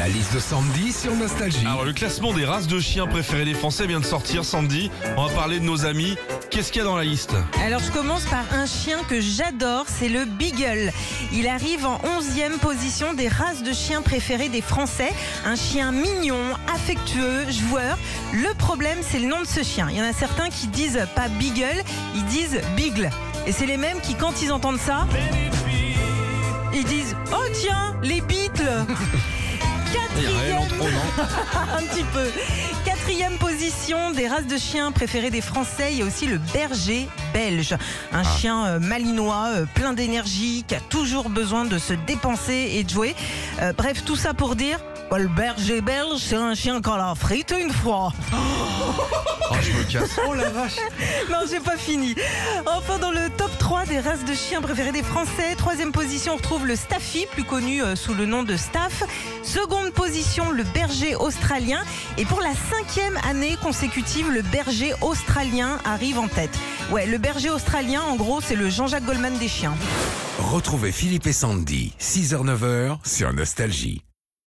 La liste de Sandy sur Nostalgie. Alors le classement des races de chiens préférées des Français vient de sortir, Sandy. On va parler de nos amis. Qu'est-ce qu'il y a dans la liste Alors je commence par un chien que j'adore, c'est le Beagle. Il arrive en 11e position des races de chiens préférées des Français. Un chien mignon, affectueux, joueur. Le problème, c'est le nom de ce chien. Il y en a certains qui disent pas Beagle, ils disent Beagle. Et c'est les mêmes qui, quand ils entendent ça, ils disent Oh tiens, les Beatles A trop, un petit peu. Quatrième position des races de chiens préférées des Français, il y a aussi le berger belge. Un chien euh, malinois, euh, plein d'énergie, qui a toujours besoin de se dépenser et de jouer. Euh, bref, tout ça pour dire, bah, le berger belge, c'est un chien qu'on l'a frite une fois. Oh, je me casse. Non, j'ai pas fini. Enfin, dans le top 3 des races de chiens préférées des Français, troisième position, on retrouve le Staffy, plus connu euh, sous le nom de Staff. Seconde position, le berger australien. Et pour la cinquième année consécutive, le berger australien arrive en tête. Ouais, le berger australien, en gros, c'est le Jean-Jacques Goldman des chiens. Retrouvez Philippe et Sandy, 6h-9h sur Nostalgie.